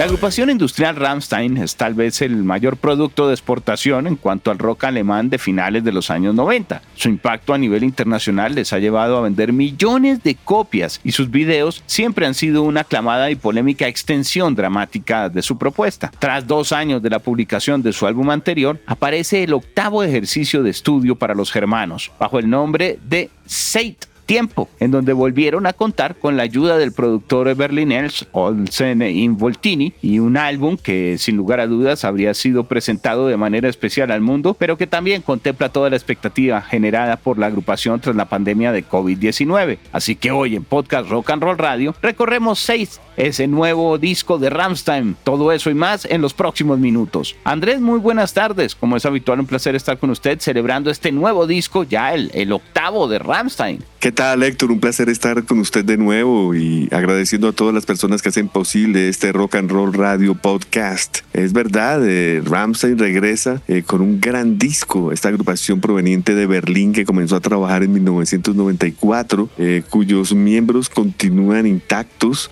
La agrupación industrial Rammstein es tal vez el mayor producto de exportación en cuanto al rock alemán de finales de los años 90. Su impacto a nivel internacional les ha llevado a vender millones de copias y sus videos siempre han sido una aclamada y polémica extensión dramática de su propuesta. Tras dos años de la publicación de su álbum anterior, aparece el octavo ejercicio de estudio para los germanos, bajo el nombre de Seit tiempo, en donde volvieron a contar con la ayuda del productor berlinés Olsen Involtini y un álbum que sin lugar a dudas habría sido presentado de manera especial al mundo, pero que también contempla toda la expectativa generada por la agrupación tras la pandemia de COVID-19. Así que hoy en Podcast Rock and Roll Radio recorremos seis ese nuevo disco de Ramstein. Todo eso y más en los próximos minutos. Andrés, muy buenas tardes. Como es habitual, un placer estar con usted celebrando este nuevo disco, ya el, el octavo de Ramstein. ¿Qué tal, Héctor? Un placer estar con usted de nuevo y agradeciendo a todas las personas que hacen posible este Rock and Roll Radio Podcast. Es verdad, eh, Ramstein regresa eh, con un gran disco, esta agrupación proveniente de Berlín que comenzó a trabajar en 1994, eh, cuyos miembros continúan intactos.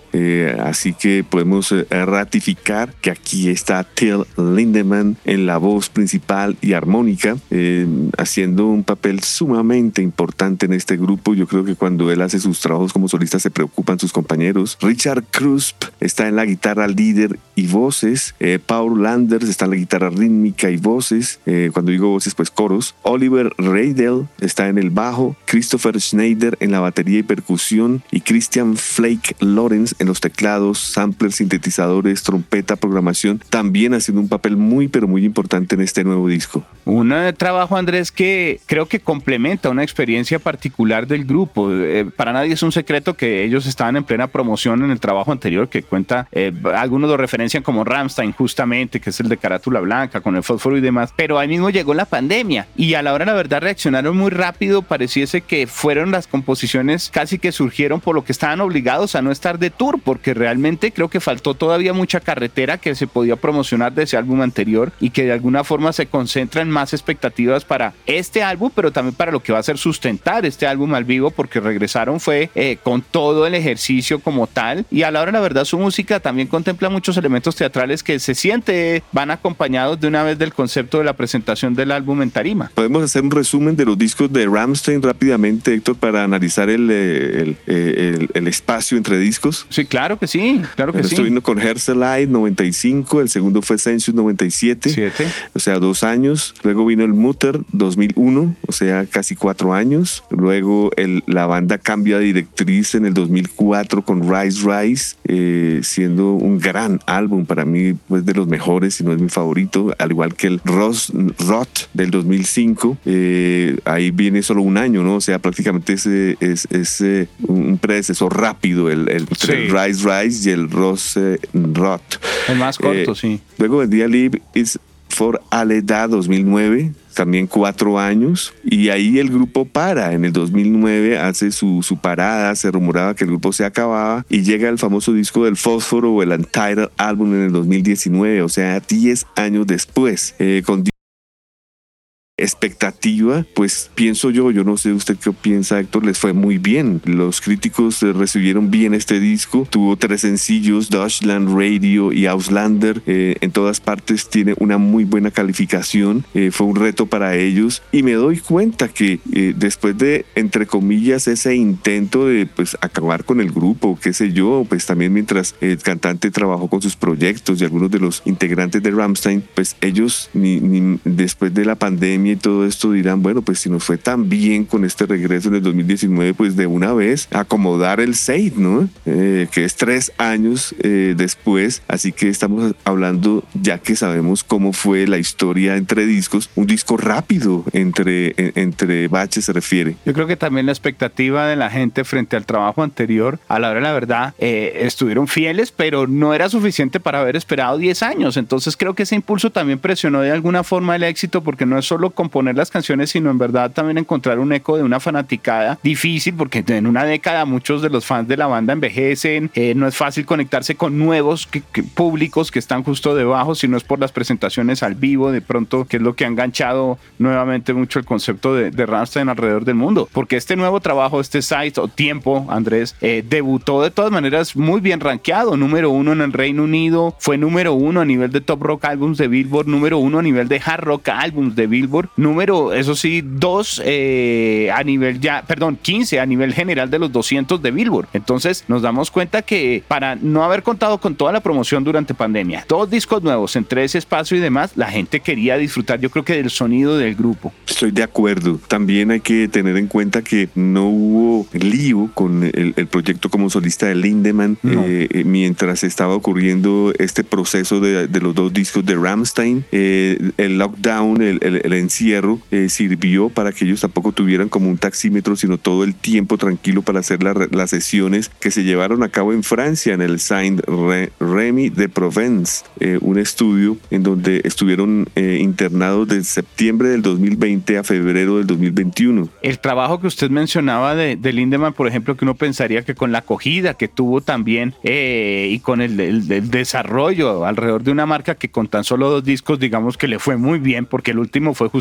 así que podemos ratificar que aquí está Till Lindemann en la voz principal y armónica, haciendo un papel sumamente importante en este grupo yo creo que cuando él hace sus trabajos como solista se preocupan sus compañeros. Richard Krusp está en la guitarra líder y voces. Eh, Paul Landers está en la guitarra rítmica y voces. Eh, cuando digo voces, pues coros. Oliver Reidel está en el bajo. Christopher Schneider en la batería y percusión. Y Christian Flake Lawrence en los teclados, samplers, sintetizadores, trompeta, programación. También haciendo un papel muy, pero muy importante en este nuevo disco. Un eh, trabajo, Andrés, que creo que complementa una experiencia particular del grupo. Eh, para nadie es un secreto que ellos estaban en plena promoción en el trabajo anterior que cuenta, eh, algunos lo referencian como Ramstein justamente, que es el de carátula blanca con el fósforo y demás, pero ahí mismo llegó la pandemia y a la hora la verdad reaccionaron muy rápido, pareciese que fueron las composiciones casi que surgieron por lo que estaban obligados a no estar de tour, porque realmente creo que faltó todavía mucha carretera que se podía promocionar de ese álbum anterior y que de alguna forma se concentra en más expectativas para este álbum, pero también para lo que va a ser sustentar este álbum al vivo porque regresaron fue eh, con todo el ejercicio como tal y a la hora la verdad su música también contempla muchos elementos teatrales que se siente van acompañados de una vez del concepto de la presentación del álbum en tarima. Podemos hacer un resumen de los discos de Ramstein rápidamente, Héctor, para analizar el, eh, el, el, espacio entre discos. Sí, claro que sí, claro que Estoy viendo con Herzlite 95, el segundo fue Sensus 97, Siete. o sea, dos años. Luego vino el Mutter 2001, o sea, casi cuatro años. Luego el la banda cambia de directriz en el 2004 con Rise Rise, eh, siendo un gran álbum para mí, pues de los mejores, si no es mi favorito, al igual que el Ross Rot del 2005. Eh, ahí viene solo un año, ¿no? O sea, prácticamente es, es, eh, un predecesor rápido, el, el, Rise Rise y el Ross Rot. El más corto, sí. Luego vendría Live is for Aleda 2009 también cuatro años y ahí el grupo para. En el 2009 hace su, su parada, se rumoraba que el grupo se acababa y llega el famoso disco del Fósforo o el Untitled Album en el 2019, o sea, 10 años después, eh, expectativa, pues pienso yo, yo no sé usted qué piensa Héctor, les fue muy bien. Los críticos eh, recibieron bien este disco, tuvo tres sencillos, Deutschland Radio y Auslander, eh, en todas partes tiene una muy buena calificación, eh, fue un reto para ellos. Y me doy cuenta que después de, entre comillas, ese intento de pues acabar con el grupo, qué sé yo, pues también mientras el cantante trabajó con sus proyectos y algunos de los integrantes de Ramstein, pues ellos ni después de la pandemia, y todo esto dirán, bueno, pues si nos fue tan bien con este regreso en el 2019, pues de una vez acomodar el SAID, ¿no? Eh, que es tres años eh, después, así que estamos hablando, ya que sabemos cómo fue la historia entre discos, un disco rápido entre, entre baches se refiere. Yo creo que también la expectativa de la gente frente al trabajo anterior, a la hora de la verdad, eh, estuvieron fieles, pero no era suficiente para haber esperado 10 años. Entonces creo que ese impulso también presionó de alguna forma el éxito, porque no es solo componer las canciones, sino en verdad también encontrar un eco de una fanaticada difícil, porque en una década muchos de los fans de la banda envejecen, eh, no es fácil conectarse con nuevos públicos que están justo debajo, si no es por las presentaciones al vivo, de pronto, que es lo que ha enganchado nuevamente mucho el concepto de, de alrededor del mundo, porque este nuevo trabajo, este site o tiempo, Andrés, eh, debutó de todas maneras muy bien rankeado, número uno en el Reino Unido, fue número uno a nivel de Top Rock Albums de Billboard, número uno a nivel de Hard Rock Albums de Billboard, número, eso sí, dos eh, a nivel ya, perdón, 15 a nivel general de los 200 de Billboard. Entonces nos damos cuenta que para no haber contado con toda la promoción durante pandemia, dos discos nuevos entre ese espacio y demás, la gente quería disfrutar yo creo que del sonido del grupo. Estoy de acuerdo. También hay que tener en cuenta que no hubo lío con el, proyecto como solista de Lindemann eh, eh, mientras estaba ocurriendo este proceso de, los dos discos de Ramstein. Eh, el lockdown, el, encierro, sirvió para que ellos tampoco tuvieran como un taxímetro, sino todo el tiempo tranquilo para hacer las sesiones que se llevaron a cabo en Francia, en el Saint Remy de Provence, un estudio en donde estuvieron internados de septiembre del 2020 a febrero del 2021. El trabajo que usted mencionaba de, de Lindemann, por ejemplo, que uno pensaría que con la acogida que tuvo también eh, y con el, el, desarrollo alrededor de una marca que con tan solo dos discos, digamos que le fue muy bien, porque el último fue justamente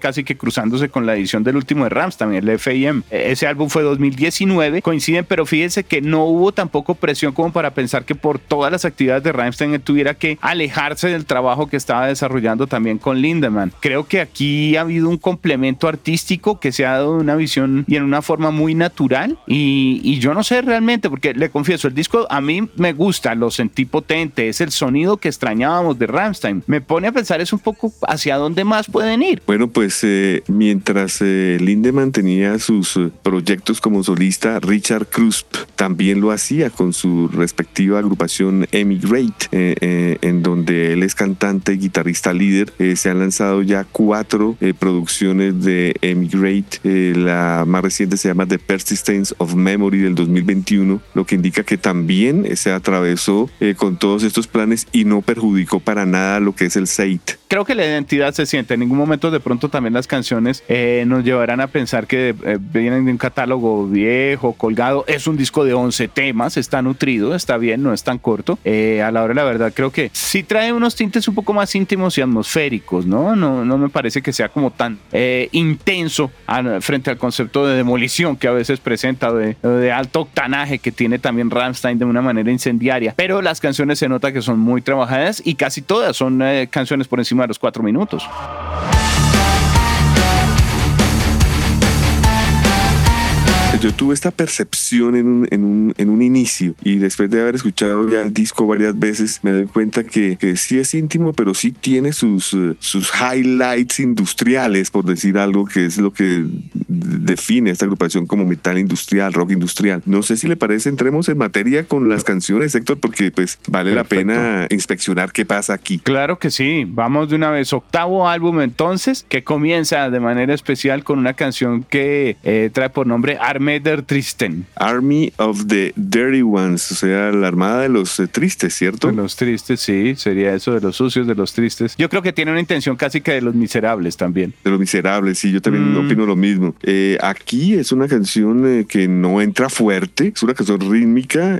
casi que cruzándose con la edición del último de Rams, el FIM. E, ese álbum fue 2019, coinciden, pero fíjense que no hubo tampoco presión como para pensar que por todas las actividades de Rammstein tuviera que alejarse del trabajo que estaba desarrollando también con Lindemann. Creo que aquí ha habido un complemento artístico que se ha dado de una visión y en una forma muy natural y, yo no sé realmente, porque le confieso, el disco a mí me gusta, lo sentí potente, es el sonido que extrañábamos de Ramstein. Me pone a pensar es un poco hacia dónde más pueden ir. Bueno, pues eh, mientras eh, Lindemann tenía sus eh, proyectos como solista, Richard Krusp también lo hacía con su respectiva agrupación Emigrate, en donde él es cantante y guitarrista líder. se han lanzado ya cuatro producciones de Emigrate. la más reciente se llama The Persistence of Memory del 2021, lo que indica que también se atravesó eh, con todos estos planes y no perjudicó para nada lo que es el SAIT creo que la identidad se siente. En ningún momento de pronto también las canciones eh, nos llevarán a pensar que eh, vienen de un catálogo viejo, colgado. Es un disco de 11 temas, está nutrido, está bien, no es tan corto. Eh, a la hora de la verdad creo que sí trae unos tintes un poco más íntimos y atmosféricos, ¿no? No, no me parece que sea como tan intenso frente al concepto de demolición que a veces presenta, de, de alto octanaje que tiene también Rammstein de una manera incendiaria. Pero las canciones se nota que son muy trabajadas y casi todas son canciones por encima a los cuatro minutos. Yo tuve esta percepción en un, en, un, en un inicio y después de haber escuchado ya el disco varias veces me doy cuenta que, que sí es íntimo, pero sí tiene sus, sus highlights industriales, por decir algo, que es lo que define esta agrupación como metal industrial, rock industrial. No sé si le parece, entremos en materia con las canciones, Héctor, porque pues vale la pena inspeccionar qué pasa aquí. Claro que sí, vamos de una vez. Octavo álbum entonces, que comienza de manera especial con una canción que eh, trae por nombre Arme Tristen. Army of the Dirty Ones, o sea, la armada de los eh, tristes, ¿cierto? De los tristes, sí, sería eso, de los sucios, de los tristes. Yo creo que tiene una intención casi que de los miserables también. De los miserables, sí, yo también mm. opino lo mismo. Eh, aquí es una canción eh, que no entra fuerte, es una canción rítmica,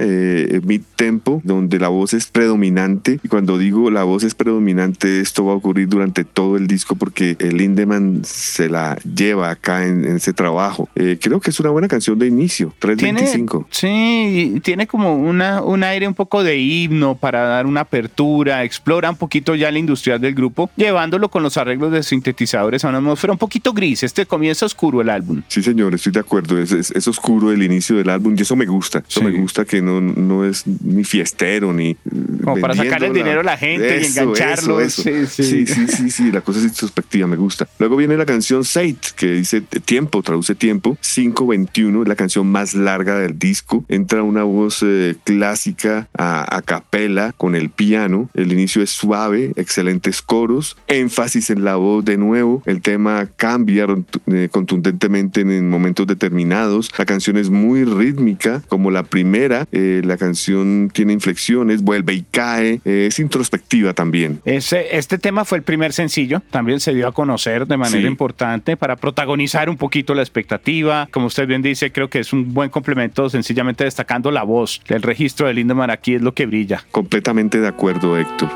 mid tempo, donde la voz es predominante. Y cuando digo la voz es predominante, esto va a ocurrir durante todo el disco porque el Lindemann se la lleva acá en, ese trabajo. creo que es una buena canción canción de inicio, 325. sí, tiene como una, un aire un poco de himno para dar una apertura, explora un poquito ya la industrial del grupo, llevándolo con los arreglos de sintetizadores a una atmósfera un poquito gris. Este comienza oscuro el álbum. Sí, señor, estoy de acuerdo. Es, es, oscuro el inicio del álbum y eso me gusta. Eso me gusta que no, no es ni fiestero ni. Como para sacar el dinero a la gente y engancharlo. Sí, sí. sí, sí, la cosa es introspectiva, me gusta. Luego viene la canción Sate, que dice tiempo, traduce tiempo. 521 es la canción más larga del disco. Entra una voz eh, clásica a, a capela con el piano. El inicio es suave, excelentes coros, énfasis en la voz de nuevo. El tema cambia eh, contundentemente en momentos determinados. La canción es muy rítmica, como la primera. Eh, la canción tiene inflexiones, vuelve y cae. es introspectiva también. Ese, este tema fue el primer sencillo. También se dio a conocer de manera importante para protagonizar un poquito la expectativa. Como usted bien dice, creo que es un buen complemento, sencillamente destacando la voz. El registro de Lindemann aquí es lo que brilla. Completamente de acuerdo, Héctor.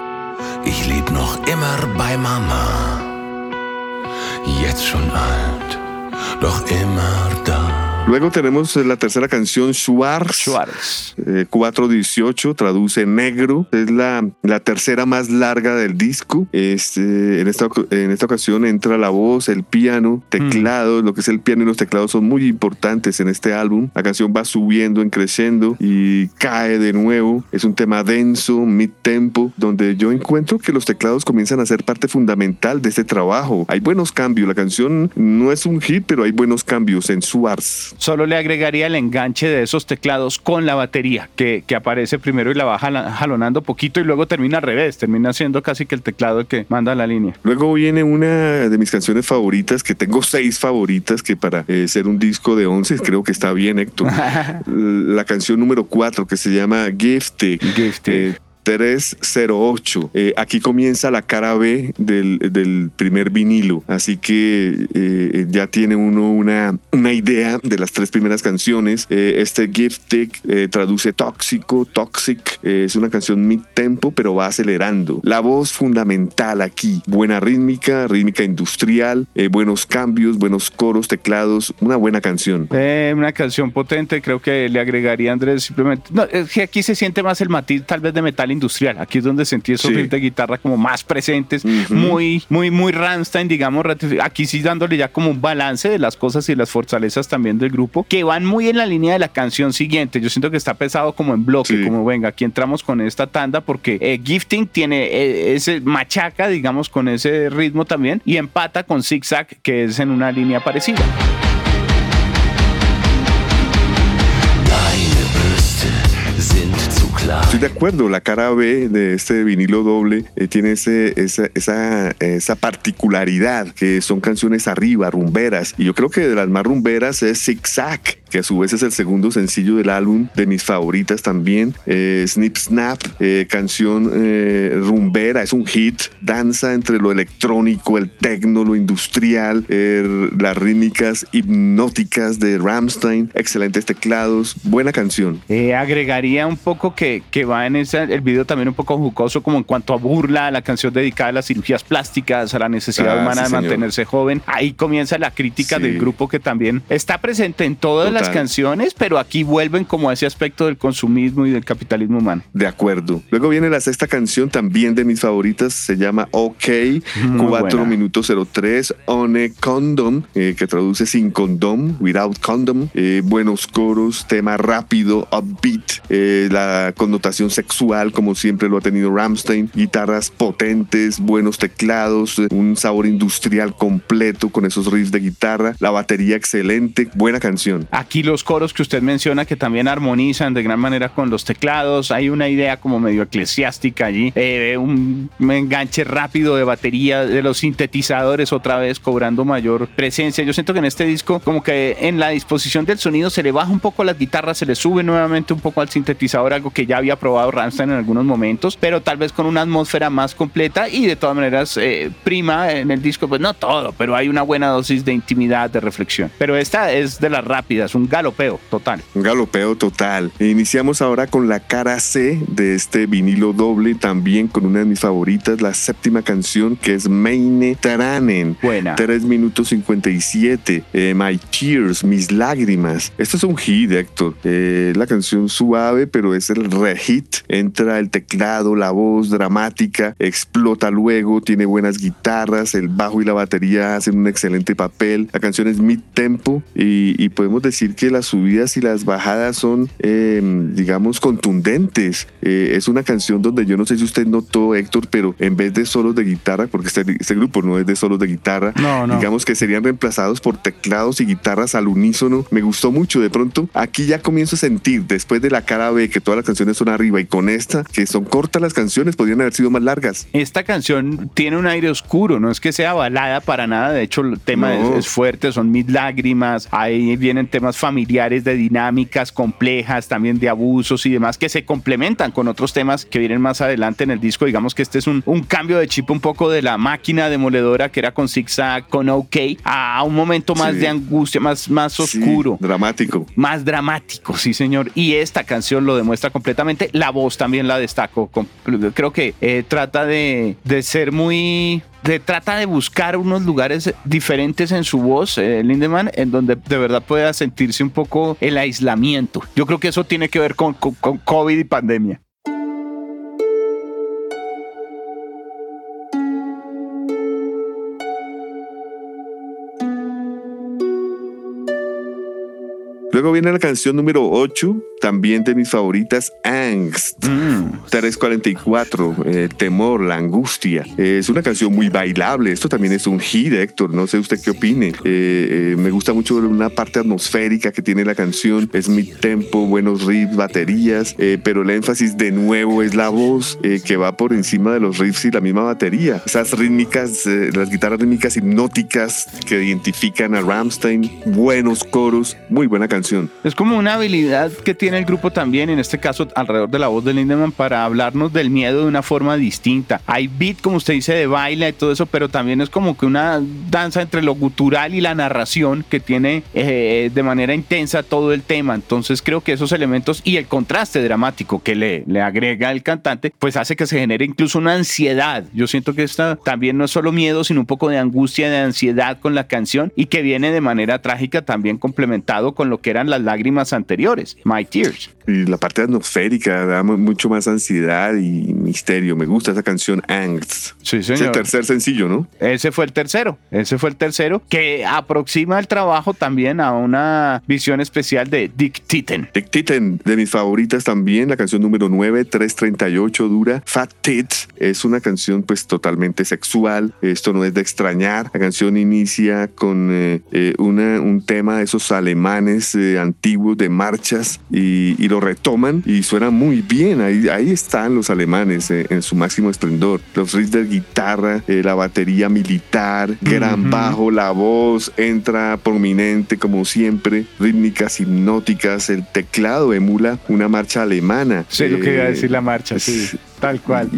Ich lieb noch immer bei Mama. Jetzt schon alt, doch immer da. Luego tenemos la tercera canción, Schwarz. 418, eh, traduce negro. Es la, la tercera más larga del disco. Este, en, esta, en esta ocasión entra la voz, el piano, teclados. Lo que es el piano y los teclados son muy importantes en este álbum. La canción va subiendo, en creciendo y cae de nuevo. Es un tema denso, mid-tempo, donde yo encuentro que los teclados comienzan a ser parte fundamental de este trabajo. Hay buenos cambios. La canción no es un hit, pero hay buenos cambios en Schwarz. Solo le agregaría el enganche de esos teclados con la batería, que, que aparece primero y la va jalonando poquito y luego termina al revés, termina siendo casi que el teclado que manda la línea. Luego viene una de mis canciones favoritas, que tengo seis favoritas, que para eh, ser un disco de once creo que está bien, Héctor. la canción número cuatro, que se llama Gifted. Gifted. 308. Eh, aquí comienza la cara B del, del primer vinilo, así que eh, ya tiene uno una, una idea de las tres primeras canciones. Eh, este Gifted traduce tóxico, toxic, es una canción mid tempo, pero va acelerando. La voz fundamental aquí, buena rítmica, rítmica industrial, buenos cambios, buenos coros, teclados, una buena canción. una canción potente, creo que le agregaría Andrés simplemente. No, es que aquí se siente más el matiz tal vez de metal industrial. Aquí es donde sentí esos riffs de guitarra como más presentes, muy, muy, muy Rammstein, digamos. Aquí sí dándole ya como un balance de las cosas y las fortalezas también del grupo, que van muy en la línea de la canción siguiente. Yo siento que está pesado como en bloque, como venga, aquí entramos con esta tanda porque eh, Gifting tiene eh, ese machaca, digamos, con ese ritmo también y empata con Zigzag, que es en una línea parecida. Estoy de acuerdo, la cara B de este vinilo doble eh, tiene esa, esa, esa, particularidad que son canciones arriba, rumberas. Y yo creo que de las más rumberas es Zigzag, que a su vez es el segundo sencillo del álbum, de mis favoritas también. Eh, Snip Snap, eh, canción rumbera, es un hit, danza entre lo electrónico, el tecno, lo industrial, las rítmicas hipnóticas de Ramstein, excelentes teclados, buena canción. agregaría un poco que que, va en ese, el video también un poco jucoso como en cuanto a burla, la canción dedicada a las cirugías plásticas, a la necesidad ah, humana de mantenerse joven. Ahí comienza la crítica del grupo que también está presente en todas las canciones, pero aquí vuelven como a ese aspecto del consumismo y del capitalismo humano. De acuerdo. Luego viene la sexta canción, también de mis favoritas, se llama OK, 4 minutos 03, On a Condom, eh, que traduce sin condom, without condom, eh, buenos coros, tema rápido, upbeat, eh, la connotación sexual como siempre lo ha tenido Ramstein, guitarras potentes, buenos teclados, un sabor industrial completo con esos riffs de guitarra, la batería excelente, buena canción. Aquí los coros que usted menciona que también armonizan de gran manera con los teclados, hay una idea como medio eclesiástica allí, eh, un enganche rápido de batería de los sintetizadores otra vez cobrando mayor presencia. Yo siento que en este disco como que en la disposición del sonido se le baja un poco a las guitarras, se le sube nuevamente un poco al sintetizador, algo que ya había probado Rammstein en algunos momentos, pero tal vez con una atmósfera más completa y de todas maneras eh, prima en el disco, pues no todo, pero hay una buena dosis de intimidad, de reflexión. Pero esta es de las rápidas, es un galopeo total. Un galopeo total. E iniciamos ahora con la cara C de este vinilo doble, también con una de mis favoritas, la séptima canción que es Meine Taranen. Buena. 3 minutos 57. Eh, My Tears, mis lágrimas. Esto es un hit, Héctor. Eh, la canción suave, pero es el re-hit. Entra el teclado, la voz dramática, explota luego, tiene buenas guitarras, el bajo y la batería hacen un excelente papel. La canción es mid tempo y, podemos decir que las subidas y las bajadas son, em, digamos, contundentes. Eh, es una canción donde yo no sé si usted notó, Héctor, pero en vez de solos de guitarra, porque este, este grupo no es de solos de guitarra, digamos que serían reemplazados por teclados y guitarras al unísono. Me gustó mucho. De pronto, aquí ya comienzo a sentir, después de la cara B, que todas las canciones son arriba y con esta, que son cortas las canciones, podrían haber sido más largas. Esta canción tiene un aire oscuro, no es que sea balada para nada. De hecho, el tema es, fuerte, son mis lágrimas. Ahí vienen temas familiares de dinámicas complejas, también de abusos y demás, que se complementan con otros temas que vienen más adelante en el disco. Digamos que este es un, un cambio de chip un poco de la máquina demoledora que era con Zigzag, con OK, a un momento más de angustia, más, más oscuro. dramático. Más dramático, sí, señor. Y esta canción lo demuestra completamente. La voz también la destaco. Creo que eh, trata de, de ser muy de, trata de buscar unos lugares diferentes en su voz, eh, Lindemann, en donde de verdad pueda sentirse un poco el aislamiento. Yo creo que eso tiene que ver con, con COVID y pandemia. Luego viene la canción número 8, también de mis favoritas, Angst. 344, mm. eh, temor, la angustia. es una canción muy bailable. Esto también es un hit, Héctor. No sé usted qué opine. Eh, eh, me gusta mucho una parte atmosférica que tiene la canción. Es mi tempo, buenos riffs, baterías, pero el énfasis de nuevo es la voz que va por encima de los riffs y la misma batería. Esas rítmicas, las guitarras rítmicas hipnóticas que identifican a Ramstein. Buenos coros, muy buena canción es como una habilidad que tiene el grupo también, en este caso alrededor de la voz de Lindemann, para hablarnos del miedo de una forma distinta. Hay beat, como usted dice, de baile y todo eso, pero también es como que una danza entre lo gutural y la narración que tiene eh, de manera intensa todo el tema. Entonces creo que esos elementos y el contraste dramático que le, le agrega el cantante, pues hace que se genere incluso una ansiedad. Yo siento que esta también no es solo miedo, sino un poco de angustia, de ansiedad con la canción y que viene de manera trágica también complementado con lo que eran las lágrimas anteriores, My Tears. Y la parte atmosférica da mucho más ansiedad y misterio. Me gusta esa canción Angst. Sí, señor. Es el tercer sencillo, ¿no? Ese fue el tercero. Ese fue el tercero que aproxima el trabajo también a una visión especial de Dick Titten. Dick Titten, de mis favoritas también, la canción número 9, 338 dura. Fat Tits es una canción pues totalmente sexual. Esto no es de extrañar. La canción inicia con eh, eh, una, un tema de esos alemanes eh, antiguos de marchas y, y, lo retoman y suena muy bien. Ahí, ahí están los alemanes eh, en su máximo esplendor. Los riffs de guitarra, eh, la batería militar, gran bajo, la voz entra prominente como siempre, rítmicas hipnóticas, el teclado emula una marcha alemana. Sé lo que iba a decir la marcha, sí. Tal cual.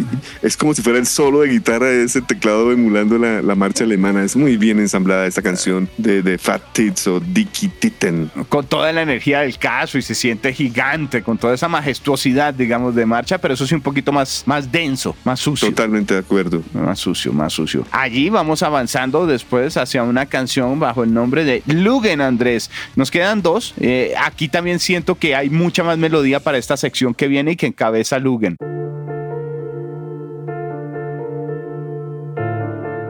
Es como si fuera el solo de guitarra de ese teclado emulando la, la marcha alemana. Es muy bien ensamblada esta canción de, de Fat Tits o Dicky Titten. Con toda la energía del caso y se siente gigante, con toda esa majestuosidad, digamos, de marcha, pero eso sí un poquito más, más denso, más sucio. Totalmente de acuerdo. Más sucio, más sucio. Allí vamos avanzando después hacia una canción bajo el nombre de Lugen Andrés. Nos quedan dos. Eh, aquí también siento que hay mucha más melodía para esta sección que viene y que encabeza Lugen.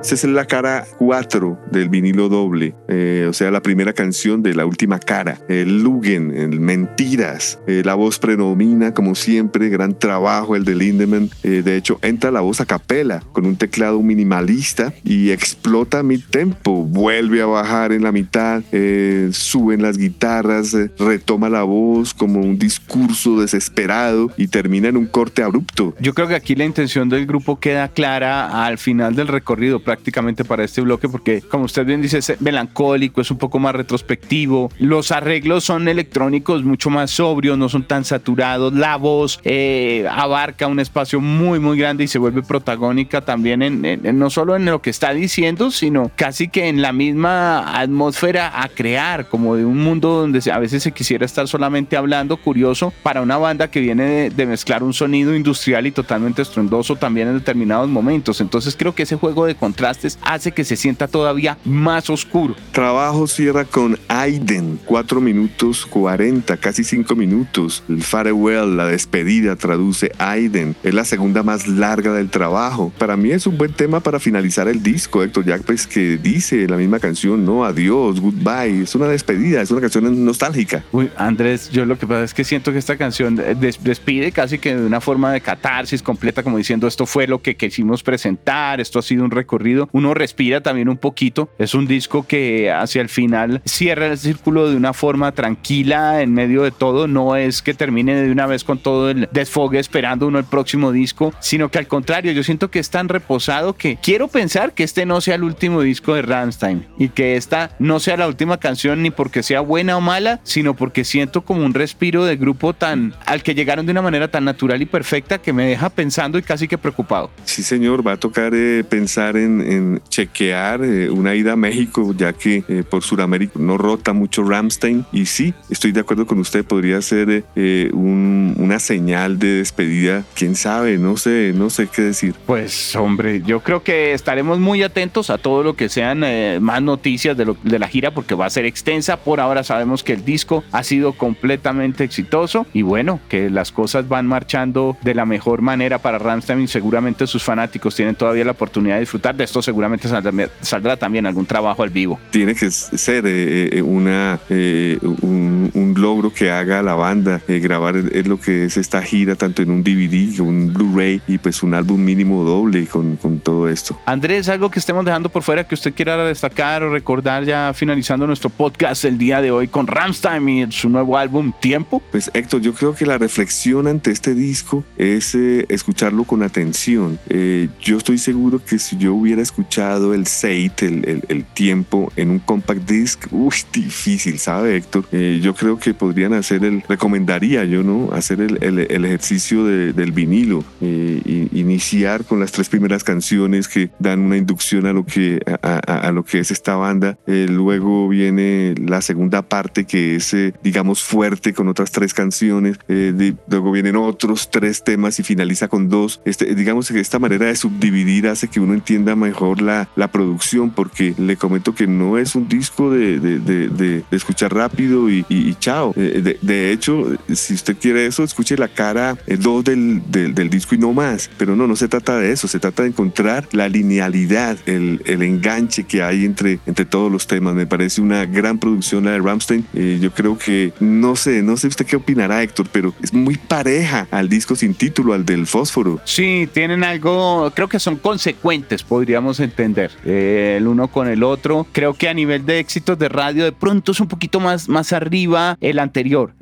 Esta es la cara 4 del vinilo doble, eh, o sea, la primera canción de la última cara. El Lugen, el Mentiras. Eh, la voz predomina, como siempre, gran trabajo el de Lindemann. Eh, de hecho, entra la voz a capela con un teclado minimalista y explota mi tempo. Vuelve a bajar en la mitad, suben las guitarras, retoma la voz como un discurso desesperado y termina en un corte abrupto. Yo creo que aquí la intención del grupo queda clara al final del recorrido prácticamente para este bloque porque, como usted bien dice, es melancólico, es un poco más retrospectivo. Los arreglos son electrónicos mucho más sobrios, no son tan saturados. La voz eh, abarca un espacio muy, muy grande y se vuelve protagónica también en, no solo en lo que está diciendo, sino casi que en la misma atmósfera a crear, como de un mundo donde a veces se quisiera estar solamente hablando, curioso, para una banda que viene de, mezclar un sonido industrial y totalmente estruendoso también en determinados momentos. Entonces creo que ese juego de contrastes hace que se sienta todavía más oscuro. Trabajo cierra con Aiden, 4 minutos 40, casi 5 minutos. El farewell, la despedida, traduce Aiden. Es la segunda más larga del trabajo. Para mí es un buen tema para finalizar el disco, Héctor Jack, pues que dice la misma canción, no, adiós, goodbye. Es una despedida, es una canción nostálgica. Uy, Andrés, yo lo que pasa es que siento que esta canción despide casi que de una forma de catarsis completa, como diciendo esto fue lo que quisimos presentar, esto ha sido un recorrido. Uno respira también un poquito. Es un disco que hacia el final cierra el círculo de una forma tranquila en medio de todo. No es que termine de una vez con todo el desfogue esperando uno el próximo disco, sino que al contrario, yo siento que es tan reposado que quiero pensar que este no sea el último disco de Rammstein y que esta no sea la última canción ni porque sea buena o mala, sino porque siento como un respiro de grupo tan al que llegaron de una manera tan natural y perfecta que me deja pensando y casi que preocupado. Sí, señor, va a tocar eh, pensar en, chequear eh, una ida a México, ya que eh, por Sudamérica no rota mucho Ramstein. Y sí, estoy de acuerdo con usted, podría ser una señal de despedida. Quién sabe, no sé, no sé qué decir. Pues, hombre, yo creo que estaremos muy atentos a todo lo que sean más noticias de, de la gira, porque va a ser extensa. Por ahora sabemos que el disco ha sido completamente exitoso y bueno, que las cosas van marchando de la mejor manera para Ramstein y seguramente sus fanáticos tienen todavía la oportunidad de disfrutar de esto, seguramente saldrá, también algún trabajo al vivo. Tiene que ser eh, eh, una, eh, un, logro que haga la banda, grabar es lo que es esta gira, tanto en un DVD, un Blu-ray y pues un álbum mínimo doble con, con todo esto. Andrés, algo que estemos dejando por fuera que usted quiera destacar o recordar ya finalizando nuestro podcast el día de hoy con Ramstein y su nuevo álbum Tiempo. Pues Héctor, yo creo que la reflexión ante este disco es escucharlo con atención. yo estoy seguro que si yo hubiera escuchado el Seit, el, el, tiempo, en un compact disc, uy, difícil, ¿sabe, Héctor? Eh, yo creo que podrían hacer el, recomendaría yo, ¿no? Hacer el, el ejercicio del vinilo, eh, iniciar con las tres primeras canciones que dan una inducción a lo que, a, a, lo que es esta banda. Eh, luego viene la segunda parte que es, digamos, fuerte con otras tres canciones. luego vienen otros tres temas y finaliza con dos. Este, digamos que esta manera de subdividir hace que uno entienda mejor la, la producción, porque le comento que no es un disco de, de, de, escuchar rápido y, y, chao. Eh, de, hecho, si usted quiere eso, escuche la cara 2 del, del, del, disco y no más. Pero no, no se trata de eso, se trata de encontrar la linealidad, el, el enganche que hay entre, entre todos los temas. Me parece una gran producción la de Ramstein. Eh, yo creo que, no sé, no sé usted qué opinará, Héctor, pero es muy pareja al disco sin título, al del fósforo. Sí, tienen algo, creo que son consecuentes podríamos entender eh, el uno con el otro. Creo que a nivel de éxitos de radio, de pronto es un poquito más, más arriba el anterior.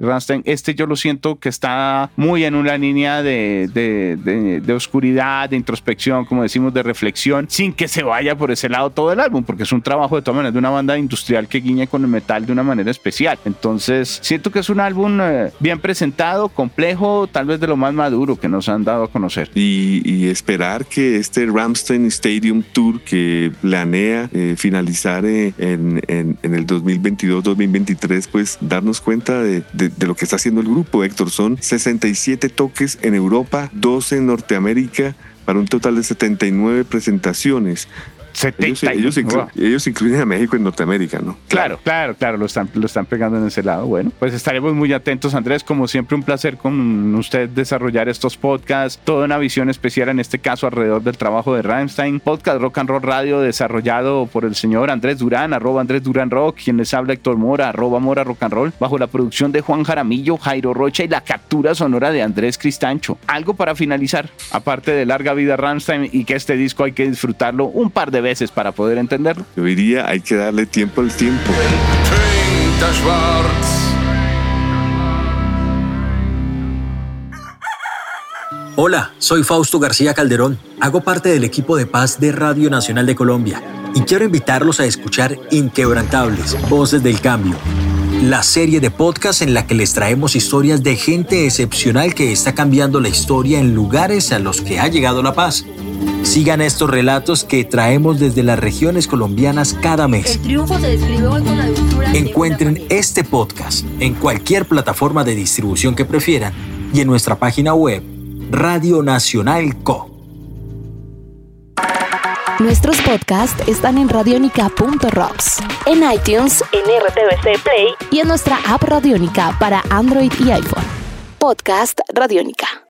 este yo lo siento que está muy en una línea de, de, de, oscuridad, de introspección, como decimos, de reflexión, sin que se vaya por ese lado todo el álbum, porque es un trabajo de todas maneras de una banda industrial que guiña con el metal de una manera especial. Entonces, siento que es un álbum eh, bien presentado, complejo, tal vez de lo más maduro que nos han dado a conocer. Y, y esperar que este Ramstein Stadium Tour que planea eh, finalizar eh, en, en, el 2022-2023, pues darnos cuenta de, de, de, lo que está haciendo el grupo, Héctor. Son 67 toques en Europa, 12 en Norteamérica, para un total de 79 presentaciones. Ellos, ellos, incluyen a México en Norteamérica, ¿no? Claro, claro, claro, lo están, lo están pegando en ese lado. Bueno, pues estaremos muy atentos, Andrés. Como siempre, un placer con usted desarrollar estos podcasts, toda una visión especial en este caso alrededor del trabajo de Rammstein. Podcast Rock and Roll Radio desarrollado por el señor Andrés Durán, arroba Andrés Durán Rock, quien les habla Héctor Mora, arroba Mora Rock and Roll, bajo la producción de Juan Jaramillo, Jairo Rocha y la captura sonora de Andrés Cristancho. Algo para finalizar, aparte de larga vida Rammstein y que este disco hay que disfrutarlo un par de veces para poder entenderlo. Yo diría, hay que darle tiempo al tiempo. Hola, soy Fausto García Calderón. Hago parte del equipo de paz de Radio Nacional de Colombia y quiero invitarlos a escuchar Inquebrantables, Voces del Cambio, la serie de podcast en la que les traemos historias de gente excepcional que está cambiando la historia en lugares a los que ha llegado la paz. Sigan estos relatos que traemos desde las regiones colombianas cada mes. Encuentren este podcast en cualquier plataforma de distribución que prefieran y en nuestra página web Radio Nacional Co. Nuestros podcasts están en radionica.rocks, en iTunes, en RTVC Play y en nuestra app Radionica para Android y iPhone. Podcast Radionica.